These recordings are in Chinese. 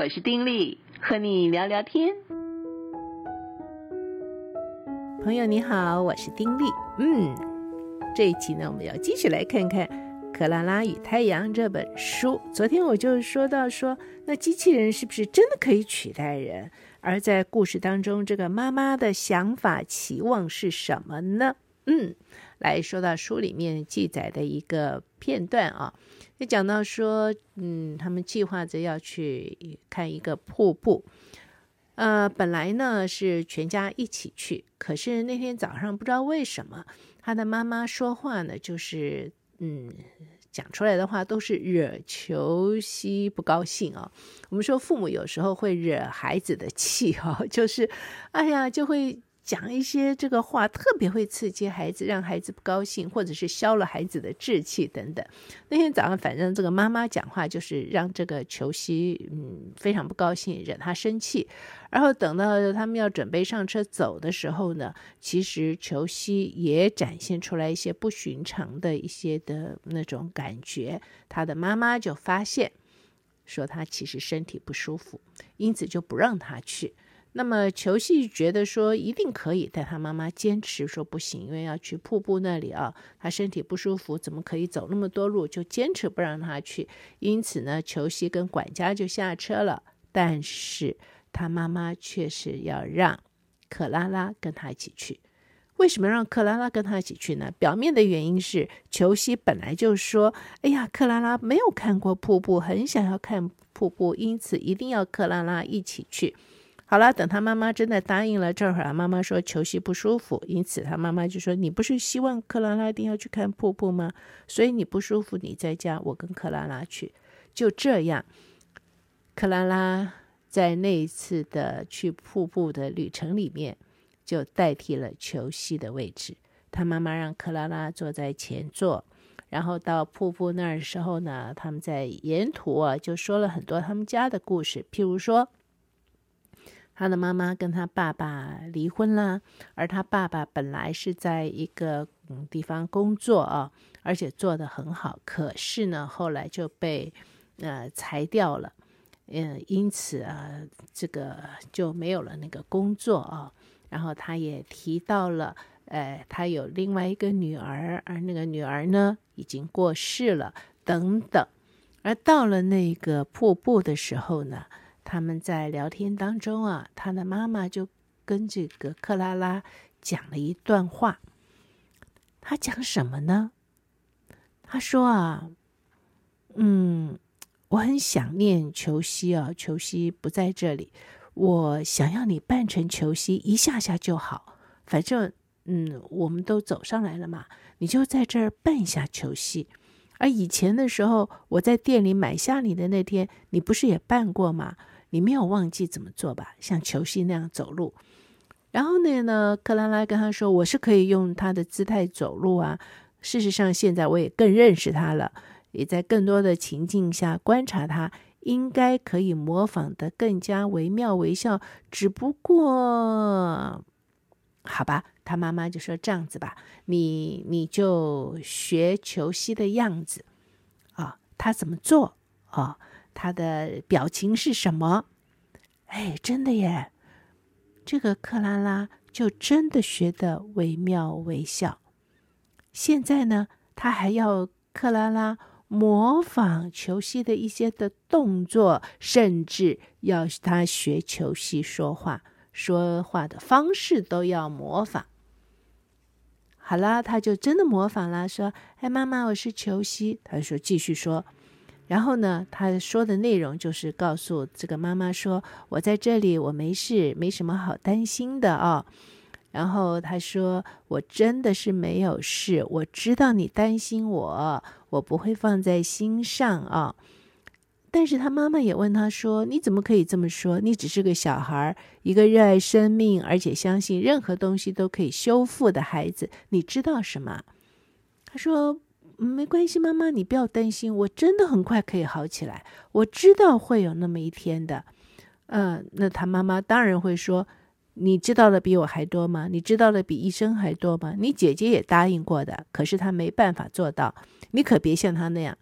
我是丁力，和你聊聊天。朋友你好，我是丁力。嗯，这一集呢，我们要继续来看看《克拉拉与太阳》这本书。昨天我就说到说，那机器人是不是真的可以取代人？而在故事当中，这个妈妈的想法、期望是什么呢？嗯，来说到书里面记载的一个片段啊，就讲到说，嗯，他们计划着要去看一个瀑布。呃，本来呢是全家一起去，可是那天早上不知道为什么，他的妈妈说话呢，就是嗯，讲出来的话都是惹裘西不高兴啊。我们说父母有时候会惹孩子的气 哈，就是哎呀就会。讲一些这个话特别会刺激孩子，让孩子不高兴，或者是消了孩子的志气等等。那天早上，反正这个妈妈讲话就是让这个球西嗯非常不高兴，惹他生气。然后等到他们要准备上车走的时候呢，其实球西也展现出来一些不寻常的一些的那种感觉。他的妈妈就发现，说他其实身体不舒服，因此就不让他去。那么裘西觉得说一定可以，但他妈妈坚持说不行，因为要去瀑布那里啊，他身体不舒服，怎么可以走那么多路？就坚持不让他去。因此呢，裘西跟管家就下车了，但是他妈妈却是要让克拉拉跟他一起去。为什么让克拉拉跟他一起去呢？表面的原因是裘西本来就说：“哎呀，克拉拉没有看过瀑布，很想要看瀑布，因此一定要克拉拉一起去。”好了，等他妈妈真的答应了，这会儿妈妈说球西不舒服，因此他妈妈就说：“你不是希望克拉拉一定要去看瀑布吗？所以你不舒服，你在家，我跟克拉拉去。”就这样，克拉拉在那一次的去瀑布的旅程里面，就代替了球西的位置。他妈妈让克拉拉坐在前座，然后到瀑布那儿的时候呢，他们在沿途啊就说了很多他们家的故事，譬如说。他的妈妈跟他爸爸离婚了，而他爸爸本来是在一个嗯地方工作啊，而且做得很好，可是呢，后来就被呃裁掉了，嗯、呃，因此啊，这个就没有了那个工作啊。然后他也提到了，呃，他有另外一个女儿，而那个女儿呢已经过世了，等等。而到了那个瀑布的时候呢，他们在聊天当中啊，他的妈妈就跟这个克拉拉讲了一段话。他讲什么呢？他说啊，嗯，我很想念裘西啊，裘西不在这里，我想要你扮成裘西，一下下就好。反正，嗯，我们都走上来了嘛，你就在这儿扮一下裘西。而以前的时候，我在店里买下你的那天，你不是也扮过吗？你没有忘记怎么做吧？像球西那样走路。然后呢，呢，克拉拉跟他说：“我是可以用他的姿态走路啊。事实上，现在我也更认识他了，也在更多的情境下观察他，应该可以模仿得更加惟妙惟肖。只不过，好吧，他妈妈就说这样子吧，你你就学球西的样子啊，他怎么做啊？”他的表情是什么？哎，真的耶！这个克拉拉就真的学得惟妙惟肖。现在呢，他还要克拉拉模仿裘西的一些的动作，甚至要他学裘西说话，说话的方式都要模仿。好啦，他就真的模仿了，说：“哎，妈妈，我是裘西。”他说：“继续说。”然后呢，他说的内容就是告诉这个妈妈说：“我在这里，我没事，没什么好担心的啊。”然后他说：“我真的是没有事，我知道你担心我，我不会放在心上啊。”但是他妈妈也问他说：“你怎么可以这么说？你只是个小孩，一个热爱生命而且相信任何东西都可以修复的孩子，你知道什么？”他说。没关系，妈妈，你不要担心，我真的很快可以好起来。我知道会有那么一天的。嗯、那他妈妈当然会说：“你知道的比我还多吗？你知道的比医生还多吗？你姐姐也答应过的，可是她没办法做到。你可别像她那样。”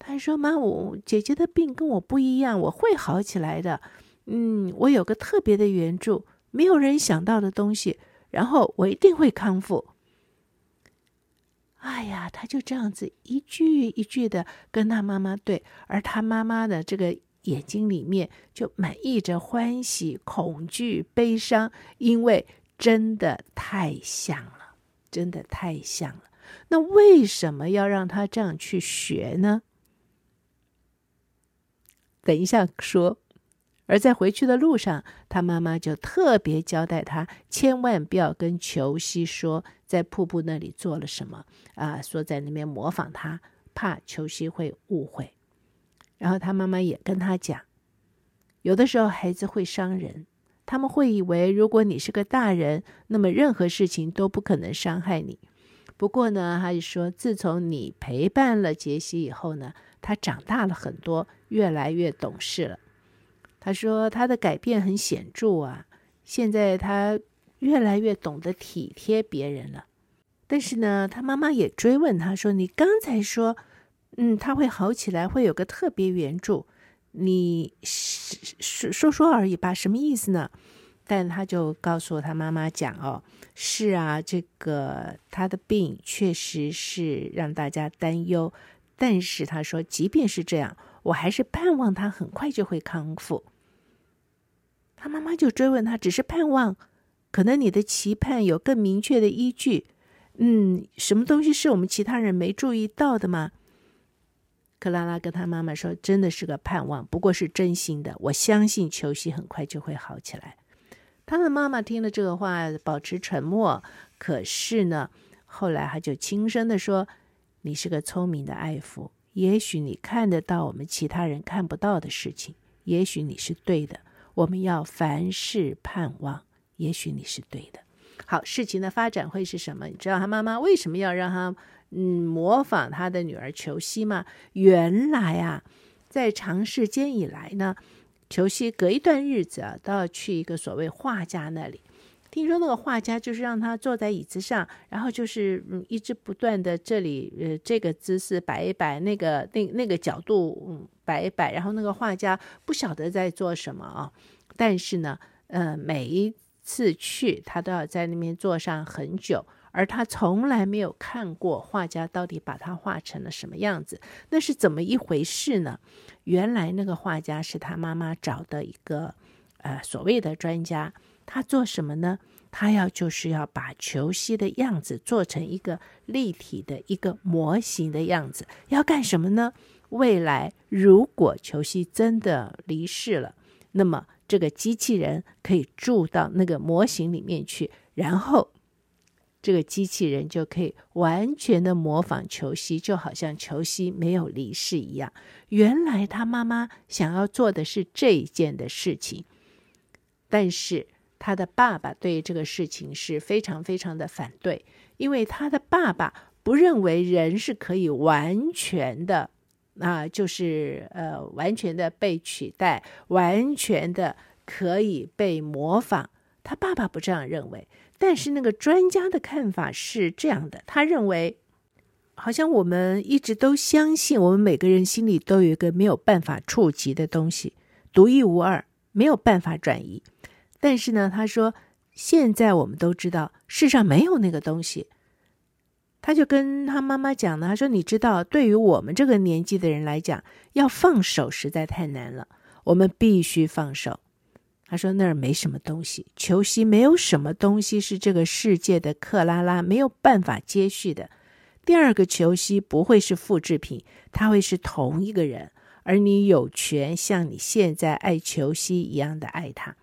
他说：“妈，我姐姐的病跟我不一样，我会好起来的。嗯，我有个特别的援助，没有人想到的东西，然后我一定会康复。”哎呀，他就这样子一句一句的跟他妈妈对，而他妈妈的这个眼睛里面就满溢着欢喜、恐惧、悲伤，因为真的太像了，真的太像了。那为什么要让他这样去学呢？等一下说。而在回去的路上，他妈妈就特别交代他，千万不要跟裘西说在瀑布那里做了什么啊，说在那边模仿他，怕裘西会误会。然后他妈妈也跟他讲，有的时候孩子会伤人，他们会以为如果你是个大人，那么任何事情都不可能伤害你。不过呢，他就说，自从你陪伴了杰西以后呢，他长大了很多，越来越懂事了。他说他的改变很显著啊，现在他越来越懂得体贴别人了。但是呢，他妈妈也追问他说：“你刚才说，嗯，他会好起来，会有个特别援助，你说说说而已吧，什么意思呢？”但他就告诉他妈妈讲：“哦，是啊，这个他的病确实是让大家担忧。但是他说，即便是这样，我还是盼望他很快就会康复。”他妈妈就追问他：“只是盼望，可能你的期盼有更明确的依据？嗯，什么东西是我们其他人没注意到的吗？”克拉拉跟他妈妈说：“真的是个盼望，不过是真心的。我相信球西很快就会好起来。”他的妈妈听了这个话，保持沉默。可是呢，后来他就轻声地说：“你是个聪明的爱父，也许你看得到我们其他人看不到的事情，也许你是对的。我们要凡事盼望，也许你是对的。好，事情的发展会是什么？你知道他妈妈为什么要让他嗯模仿他的女儿裘西吗？原来啊，在长时间以来呢。裘西隔一段日子啊，都要去一个所谓画家那里。听说那个画家就是让他坐在椅子上，然后就是嗯，一直不断的这里呃这个姿势摆一摆，那个那那个角度嗯摆一摆，然后那个画家不晓得在做什么啊。但是呢，呃，每一次去他都要在那边坐上很久，而他从来没有看过画家到底把他画成了什么样子，那是怎么一回事呢？原来那个画家是他妈妈找的一个，呃，所谓的专家。他做什么呢？他要就是要把球西的样子做成一个立体的一个模型的样子。要干什么呢？未来如果球西真的离世了，那么这个机器人可以住到那个模型里面去，然后。这个机器人就可以完全的模仿球西，就好像球西没有离世一样。原来他妈妈想要做的是这一件的事情，但是他的爸爸对这个事情是非常非常的反对，因为他的爸爸不认为人是可以完全的啊，就是呃完全的被取代，完全的可以被模仿。他爸爸不这样认为。但是那个专家的看法是这样的，他认为，好像我们一直都相信，我们每个人心里都有一个没有办法触及的东西，独一无二，没有办法转移。但是呢，他说，现在我们都知道，世上没有那个东西。他就跟他妈妈讲呢，他说，你知道，对于我们这个年纪的人来讲，要放手实在太难了，我们必须放手。他说：“那儿没什么东西，裘西没有什么东西是这个世界的克拉拉没有办法接续的。第二个裘西不会是复制品，他会是同一个人，而你有权像你现在爱裘西一样的爱他。”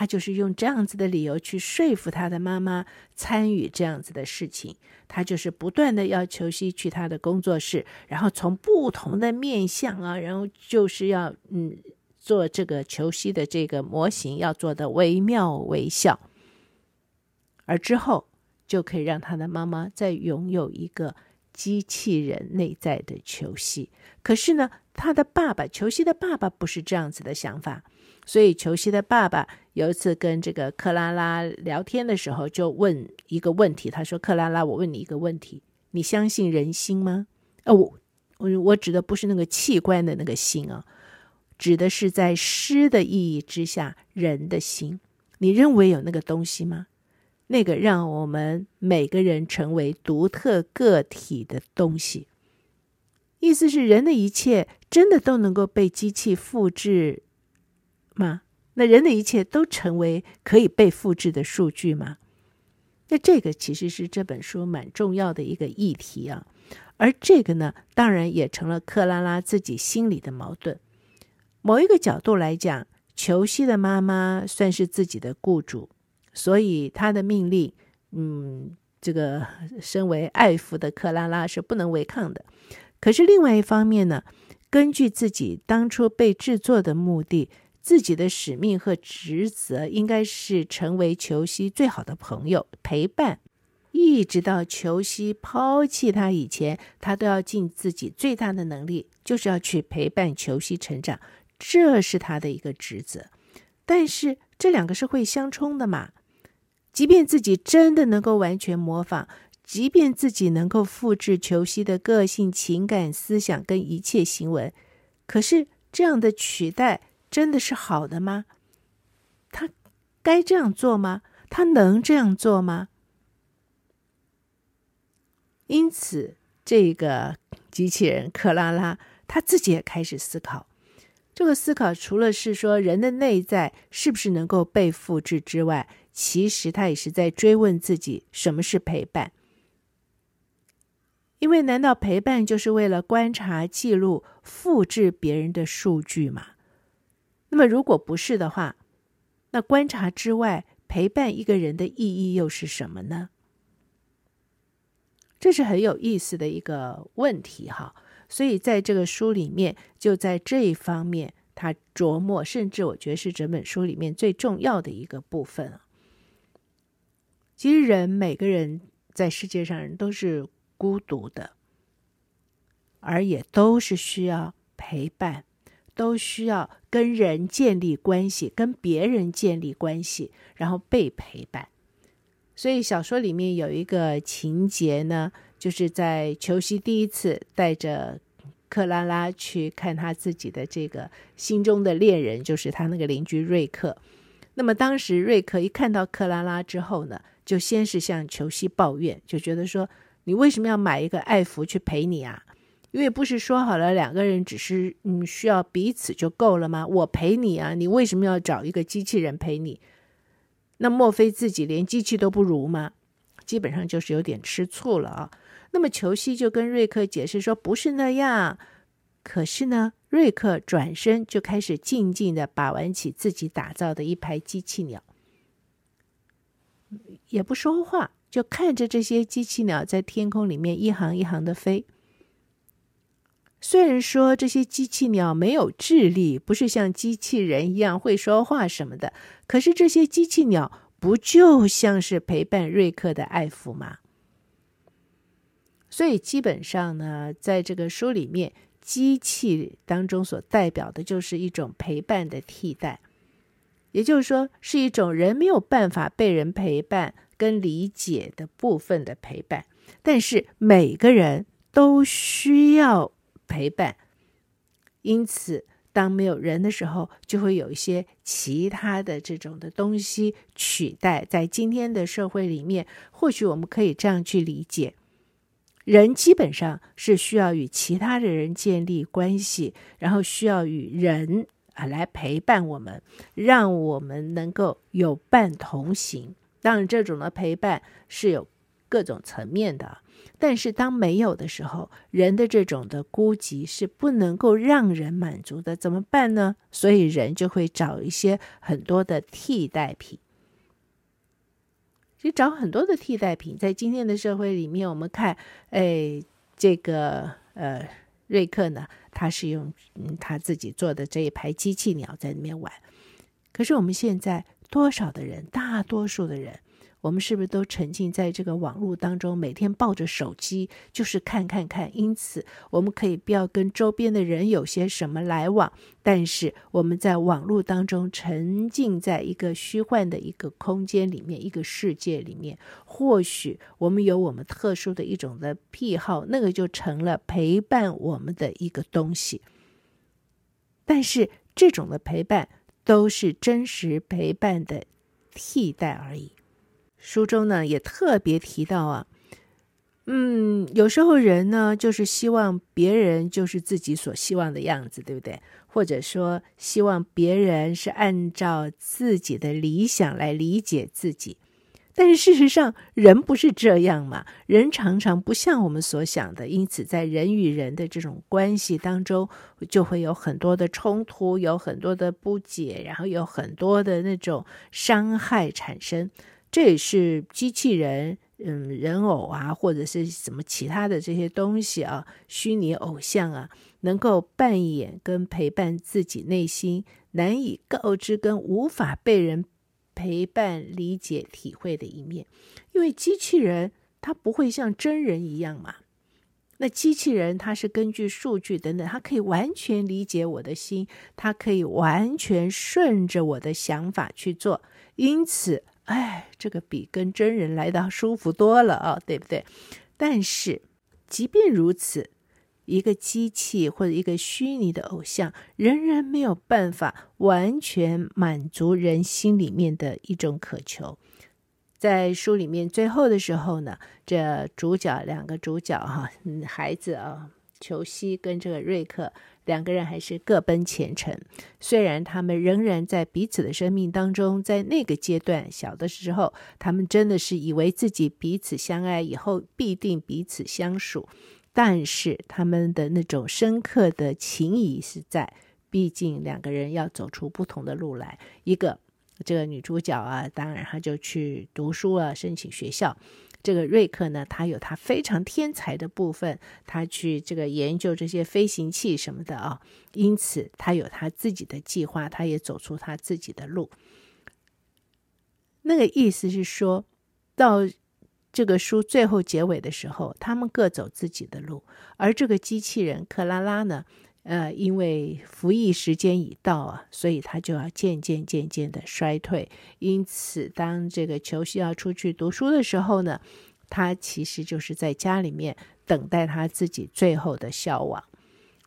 他就是用这样子的理由去说服他的妈妈参与这样子的事情。他就是不断的要求西去他的工作室，然后从不同的面向啊，然后就是要嗯。做这个球西的这个模型要做的惟妙惟肖，而之后就可以让他的妈妈再拥有一个机器人内在的球西。可是呢，他的爸爸球西的爸爸不是这样子的想法，所以裘西的爸爸有一次跟这个克拉拉聊天的时候，就问一个问题，他说：“克拉拉，我问你一个问题，你相信人心吗？”哦，我我我指的不是那个器官的那个心啊，指的是在诗的意义之下人的心。你认为有那个东西吗？那个让我们每个人成为独特个体的东西，意思是人的一切真的都能够被机器复制吗？那人的一切都成为可以被复制的数据吗？那这个其实是这本书蛮重要的一个议题啊。而这个呢，当然也成了克拉拉自己心里的矛盾。某一个角度来讲，裘西的妈妈算是自己的雇主。所以他的命令，嗯，这个身为爱芙的克拉拉是不能违抗的。可是另外一方面呢，根据自己当初被制作的目的，自己的使命和职责应该是成为裘西最好的朋友，陪伴，一直到裘西抛弃他以前，他都要尽自己最大的能力，就是要去陪伴裘西成长，这是他的一个职责。但是这两个是会相冲的嘛？即便自己真的能够完全模仿，即便自己能够复制裘西的个性、情感、思想跟一切行为，可是这样的取代真的是好的吗？他该这样做吗？他能这样做吗？因此，这个机器人克拉拉他自己也开始思考。这个思考除了是说人的内在是不是能够被复制之外，其实他也是在追问自己什么是陪伴。因为难道陪伴就是为了观察、记录、复制别人的数据吗？那么如果不是的话，那观察之外，陪伴一个人的意义又是什么呢？这是很有意思的一个问题哈。所以在这个书里面，就在这一方面，他琢磨，甚至我觉得是整本书里面最重要的一个部分啊。其实人每个人在世界上人都是孤独的，而也都是需要陪伴，都需要跟人建立关系，跟别人建立关系，然后被陪伴。所以小说里面有一个情节呢，就是在裘西第一次带着克拉拉去看他自己的这个心中的恋人，就是他那个邻居瑞克。那么当时瑞克一看到克拉拉之后呢，就先是向裘西抱怨，就觉得说：“你为什么要买一个爱芙去陪你啊？因为不是说好了两个人只是嗯需要彼此就够了吗？我陪你啊，你为什么要找一个机器人陪你？那莫非自己连机器都不如吗？基本上就是有点吃醋了啊。那么裘西就跟瑞克解释说不是那样，可是呢，瑞克转身就开始静静的把玩起自己打造的一排机器鸟。也不说话，就看着这些机器鸟在天空里面一行一行的飞。虽然说这些机器鸟没有智力，不是像机器人一样会说话什么的，可是这些机器鸟不就像是陪伴瑞克的爱抚吗？所以基本上呢，在这个书里面，机器当中所代表的就是一种陪伴的替代。也就是说，是一种人没有办法被人陪伴跟理解的部分的陪伴，但是每个人都需要陪伴，因此，当没有人的时候，就会有一些其他的这种的东西取代。在今天的社会里面，或许我们可以这样去理解：人基本上是需要与其他的人建立关系，然后需要与人。啊，来陪伴我们，让我们能够有伴同行。当然，这种的陪伴是有各种层面的。但是，当没有的时候，人的这种的孤寂是不能够让人满足的。怎么办呢？所以，人就会找一些很多的替代品。其实，找很多的替代品，在今天的社会里面，我们看，哎，这个呃。瑞克呢，他是用嗯他自己做的这一排机器鸟在里面玩。可是我们现在多少的人，大多数的人，我们是不是都沉浸在这个网络当中，每天抱着手机就是看看看？因此，我们可以不要跟周边的人有些什么来往，但是我们在网络当中沉浸在一个虚幻的一个空间里面，一个世界里面，或许我们有我们特殊的一种的癖好，那个就成了陪伴我们的一个东西。但是这种的陪伴都是真实陪伴的替代而已。书中呢也特别提到啊，嗯，有时候人呢就是希望别人就是自己所希望的样子，对不对？或者说希望别人是按照自己的理想来理解自己。但是事实上，人不是这样嘛？人常常不像我们所想的，因此在人与人的这种关系当中，就会有很多的冲突，有很多的不解，然后有很多的那种伤害产生。这也是机器人，嗯，人偶啊，或者是什么其他的这些东西啊，虚拟偶像啊，能够扮演跟陪伴自己内心难以告知跟无法被人陪伴、理解、体会的一面。因为机器人它不会像真人一样嘛，那机器人它是根据数据等等，它可以完全理解我的心，它可以完全顺着我的想法去做，因此。哎，这个比跟真人来的舒服多了啊，对不对？但是，即便如此，一个机器或者一个虚拟的偶像，仍然没有办法完全满足人心里面的一种渴求。在书里面最后的时候呢，这主角两个主角哈，孩子啊，裘西跟这个瑞克。两个人还是各奔前程，虽然他们仍然在彼此的生命当中，在那个阶段小的时候，他们真的是以为自己彼此相爱，以后必定彼此相属。但是他们的那种深刻的情谊是在，毕竟两个人要走出不同的路来。一个这个女主角啊，当然她就去读书了，申请学校。这个瑞克呢，他有他非常天才的部分，他去这个研究这些飞行器什么的啊，因此他有他自己的计划，他也走出他自己的路。那个意思是说，到这个书最后结尾的时候，他们各走自己的路，而这个机器人克拉拉呢，呃，因为服役时间已到啊，所以他就要渐渐渐渐的衰退。因此，当这个裘西要出去读书的时候呢，他其实就是在家里面等待他自己最后的消亡。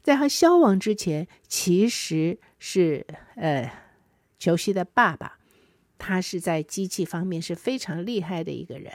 在他消亡之前，其实是呃，裘西的爸爸，他是在机器方面是非常厉害的一个人。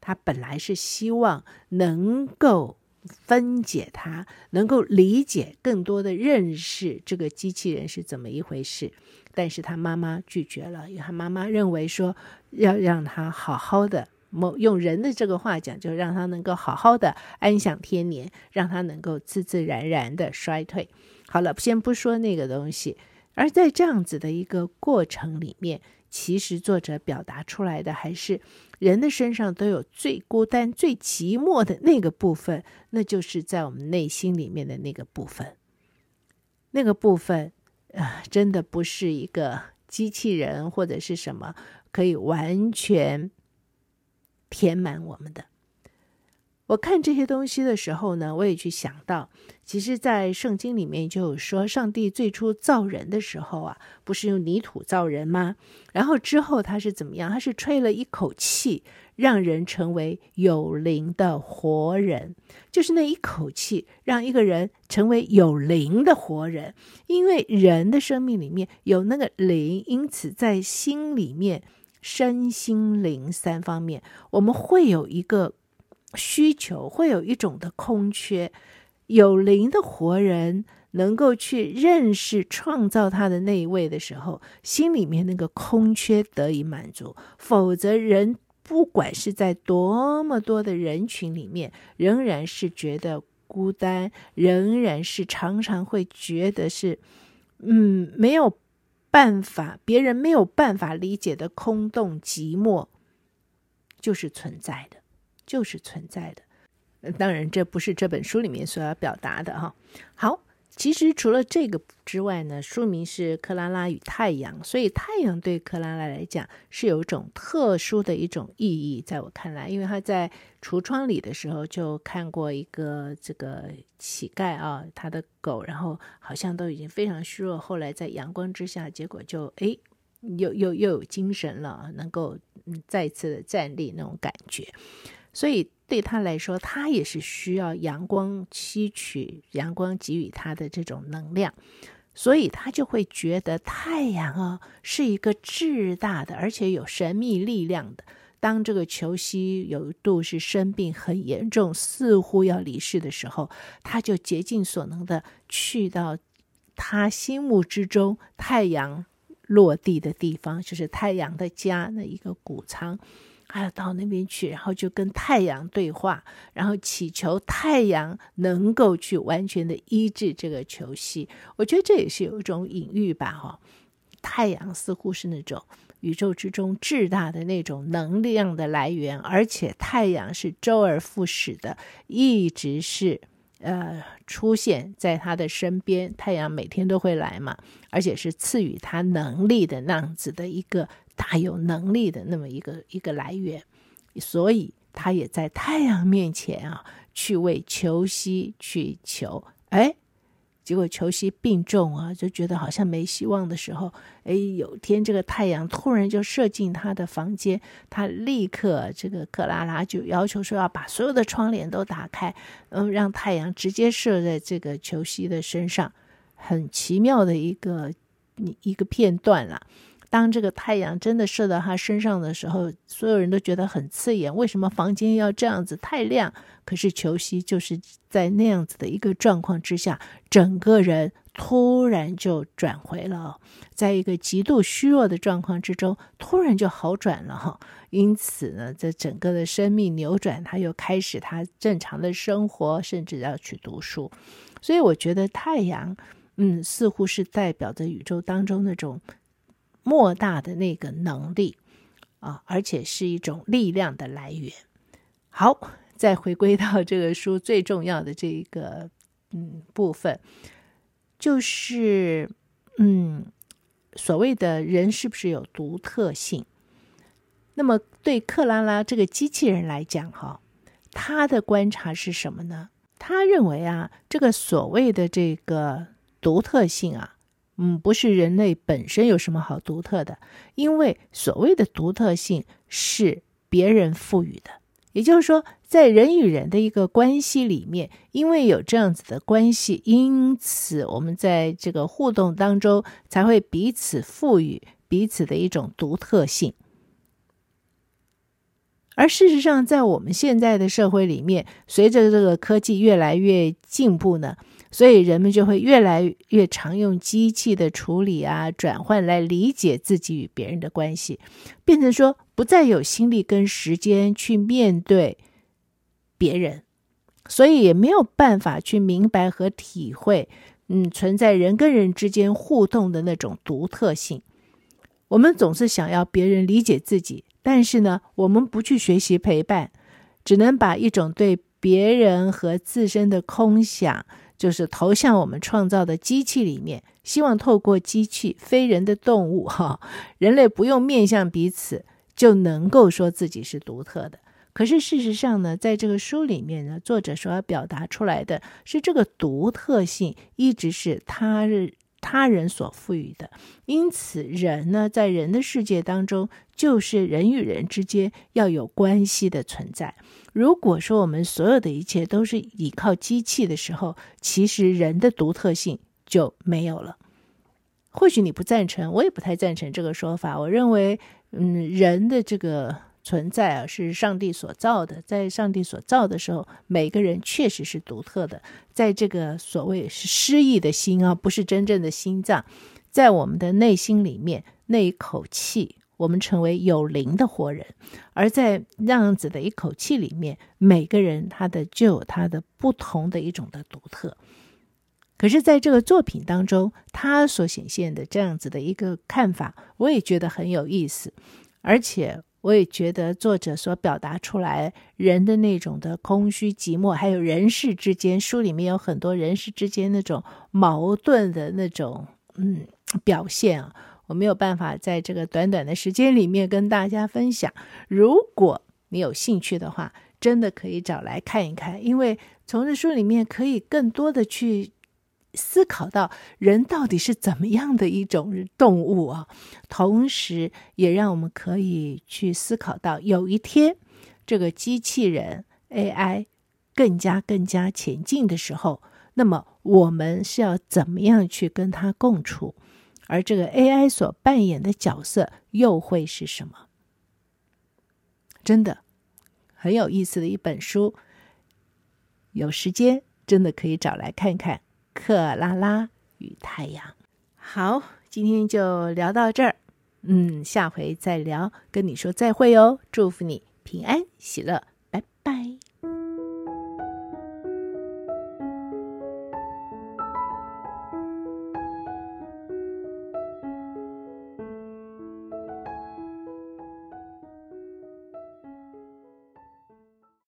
他本来是希望能够。分解它，能够理解更多的认识这个机器人是怎么一回事，但是他妈妈拒绝了，因为他妈妈认为说要让他好好的，某用人的这个话讲，就让他能够好好的安享天年，让他能够自自然然的衰退。好了，先不说那个东西，而在这样子的一个过程里面，其实作者表达出来的还是。人的身上都有最孤单、最寂寞的那个部分，那就是在我们内心里面的那个部分。那个部分啊、呃，真的不是一个机器人或者是什么可以完全填满我们的。我看这些东西的时候呢，我也去想到，其实，在圣经里面就有说，上帝最初造人的时候啊，不是用泥土造人吗？然后之后他是怎么样？他是吹了一口气，让人成为有灵的活人，就是那一口气，让一个人成为有灵的活人。因为人的生命里面有那个灵，因此在心里面，身心灵三方面，我们会有一个。需求会有一种的空缺，有灵的活人能够去认识创造他的那一位的时候，心里面那个空缺得以满足。否则，人不管是在多么多的人群里面，仍然是觉得孤单，仍然是常常会觉得是，嗯，没有办法，别人没有办法理解的空洞寂寞，就是存在的。就是存在的，当然这不是这本书里面所要表达的哈。好，其实除了这个之外呢，书名是《克拉拉与太阳》，所以太阳对克拉拉来讲是有一种特殊的一种意义。在我看来，因为他在橱窗里的时候就看过一个这个乞丐啊，他的狗，然后好像都已经非常虚弱，后来在阳光之下，结果就哎，又又又有精神了，能够再次的站立那种感觉，所以。对他来说，他也是需要阳光吸取阳光给予他的这种能量，所以他就会觉得太阳啊是一个巨大的，而且有神秘力量的。当这个裘西有一度是生病很严重，似乎要离世的时候，他就竭尽所能的去到他心目之中太阳落地的地方，就是太阳的家那一个谷仓。还要到那边去，然后就跟太阳对话，然后祈求太阳能够去完全的医治这个球系。我觉得这也是有一种隐喻吧，哈。太阳似乎是那种宇宙之中巨大的那种能量的来源，而且太阳是周而复始的，一直是呃出现在他的身边。太阳每天都会来嘛，而且是赐予他能力的那样子的一个。大有能力的那么一个一个来源，所以他也在太阳面前啊，去为裘西去求。哎，结果裘西病重啊，就觉得好像没希望的时候，哎，有天这个太阳突然就射进他的房间，他立刻这个克拉拉就要求说要把所有的窗帘都打开，嗯，让太阳直接射在这个裘西的身上，很奇妙的一个一个片段了。当这个太阳真的射到他身上的时候，所有人都觉得很刺眼。为什么房间要这样子太亮？可是裘西就是在那样子的一个状况之下，整个人突然就转回了，在一个极度虚弱的状况之中，突然就好转了哈。因此呢，这整个的生命扭转，他又开始他正常的生活，甚至要去读书。所以我觉得太阳，嗯，似乎是代表着宇宙当中那种。莫大的那个能力啊，而且是一种力量的来源。好，再回归到这个书最重要的这一个嗯部分，就是嗯所谓的人是不是有独特性？那么对克拉拉这个机器人来讲，哈，他的观察是什么呢？他认为啊，这个所谓的这个独特性啊。嗯，不是人类本身有什么好独特的，因为所谓的独特性是别人赋予的。也就是说，在人与人的一个关系里面，因为有这样子的关系，因此我们在这个互动当中才会彼此赋予彼此的一种独特性。而事实上，在我们现在的社会里面，随着这个科技越来越进步呢。所以人们就会越来越常用机器的处理啊、转换来理解自己与别人的关系，变成说不再有心力跟时间去面对别人，所以也没有办法去明白和体会，嗯，存在人跟人之间互动的那种独特性。我们总是想要别人理解自己，但是呢，我们不去学习陪伴，只能把一种对别人和自身的空想。就是投向我们创造的机器里面，希望透过机器、非人的动物，哈，人类不用面向彼此，就能够说自己是独特的。可是事实上呢，在这个书里面呢，作者所要表达出来的是这个独特性一直是他他人所赋予的。因此，人呢，在人的世界当中，就是人与人之间要有关系的存在。如果说我们所有的一切都是依靠机器的时候，其实人的独特性就没有了。或许你不赞成，我也不太赞成这个说法。我认为，嗯，人的这个存在啊，是上帝所造的。在上帝所造的时候，每个人确实是独特的。在这个所谓是诗意的心啊，不是真正的心脏，在我们的内心里面那一口气。我们成为有灵的活人，而在那样子的一口气里面，每个人他的就有他的不同的一种的独特。可是，在这个作品当中，他所显现的这样子的一个看法，我也觉得很有意思。而且，我也觉得作者所表达出来人的那种的空虚寂寞，还有人世之间，书里面有很多人世之间那种矛盾的那种嗯表现啊，我没有办法在这个短短的时间里面跟大家分享。如果你有兴趣的话，真的可以找来看一看，因为从这书里面可以更多的去。思考到人到底是怎么样的一种动物啊，同时也让我们可以去思考到，有一天这个机器人 AI 更加更加前进的时候，那么我们是要怎么样去跟它共处？而这个 AI 所扮演的角色又会是什么？真的很有意思的一本书，有时间真的可以找来看看。克拉拉与太阳，好，今天就聊到这儿，嗯，下回再聊，跟你说再会哦，祝福你平安喜乐，拜拜。